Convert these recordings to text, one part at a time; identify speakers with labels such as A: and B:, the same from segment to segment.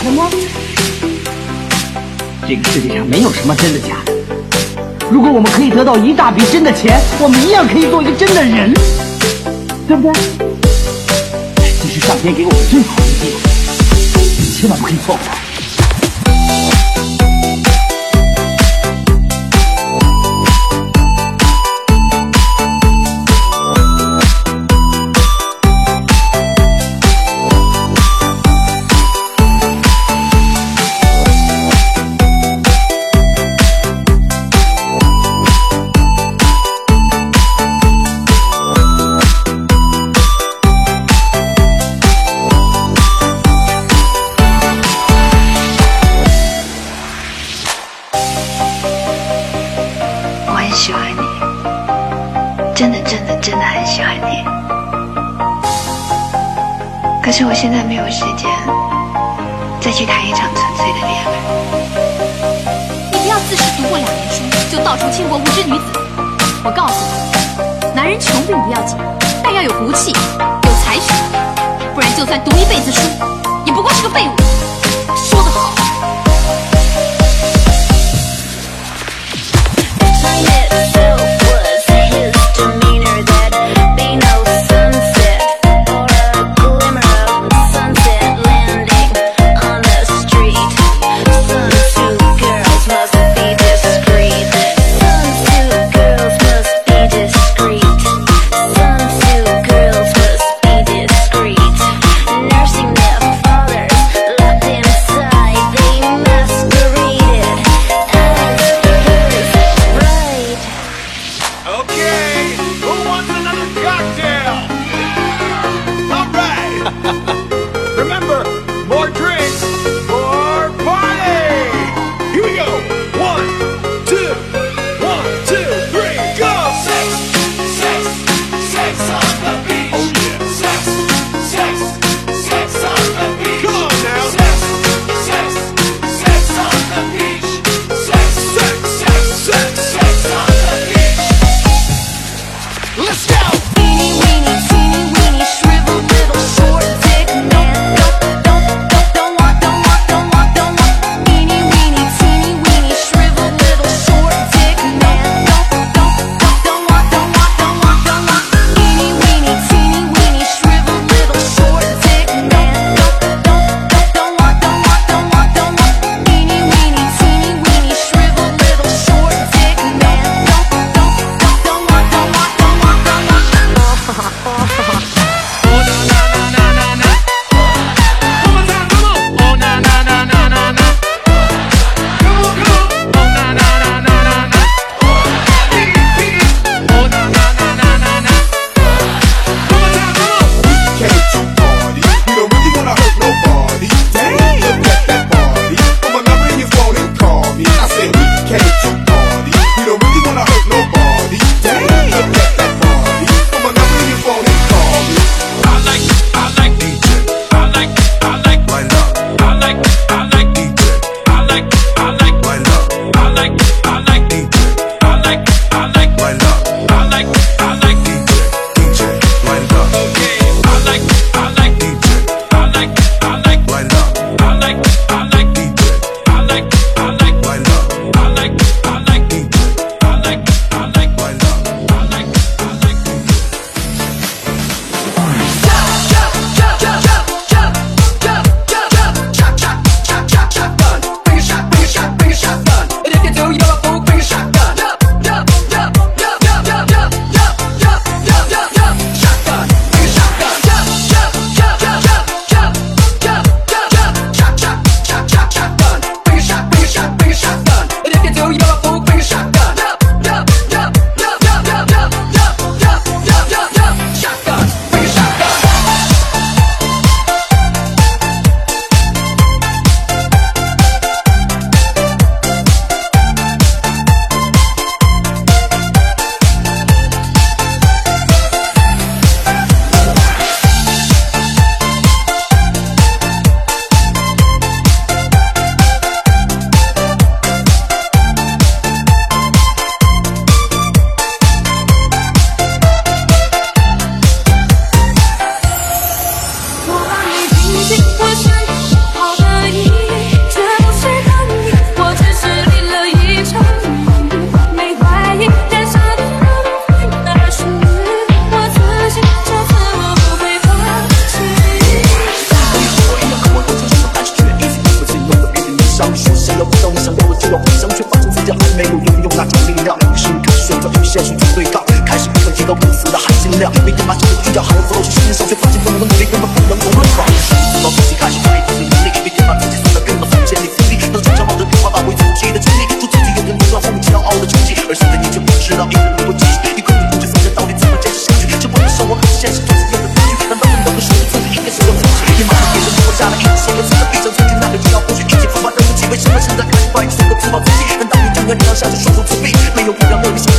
A: 假的吗？这个世界上没有什么真的假的。如果我们可以得到一大笔真的钱，我们一样可以做一个真的人，对不对？这是上天给我们最好的机会，你千万不可以错过
B: 书就到处倾国无知女子。我告诉你，男人穷并不要紧，但要有骨气，有才学，不然就算读一辈子书，也不过是个废物。说得好。
C: 想着双手自闭，没有一样能
D: 力。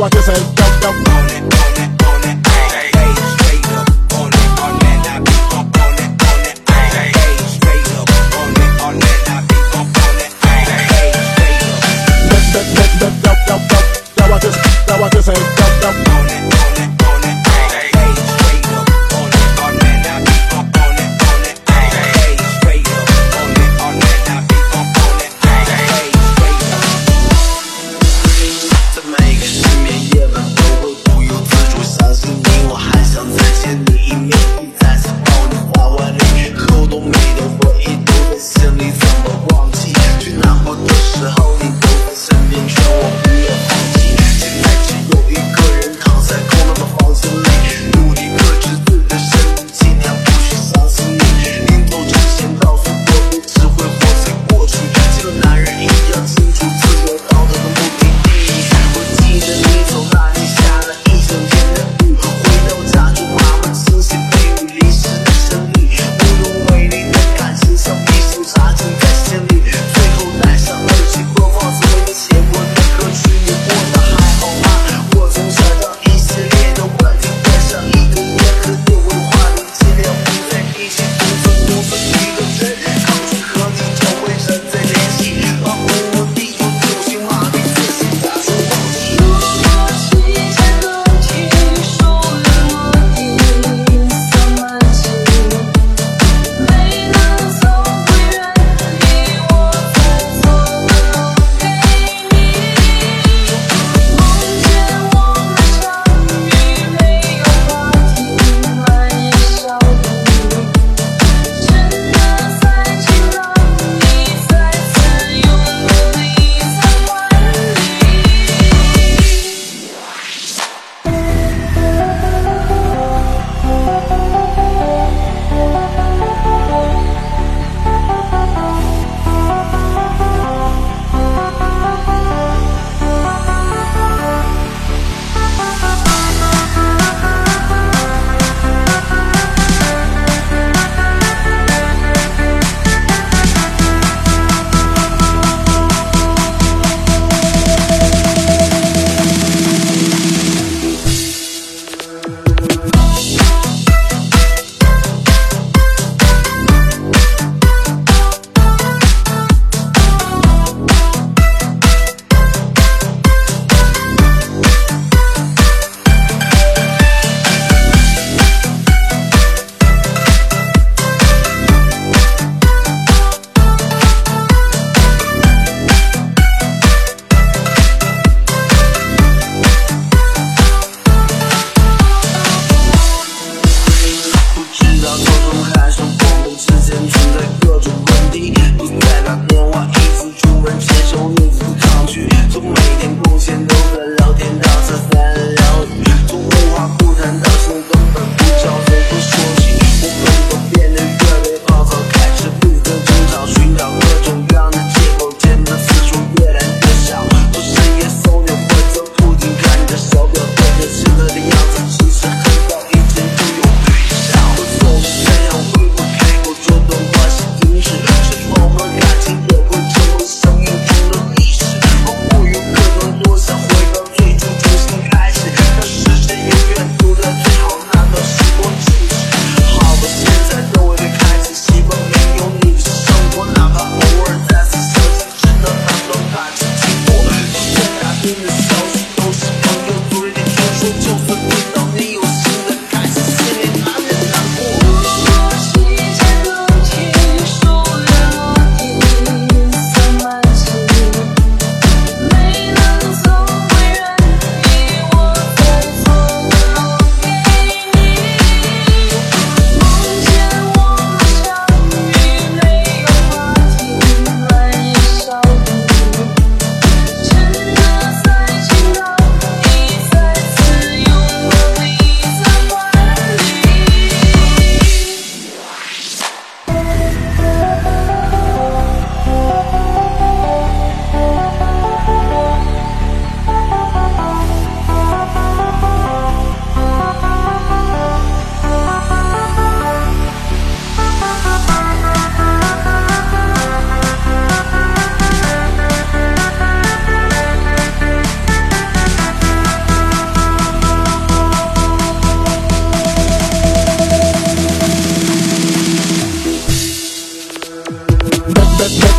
D: I guess I ain't.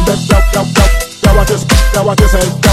D: Now I just, now I just
E: that,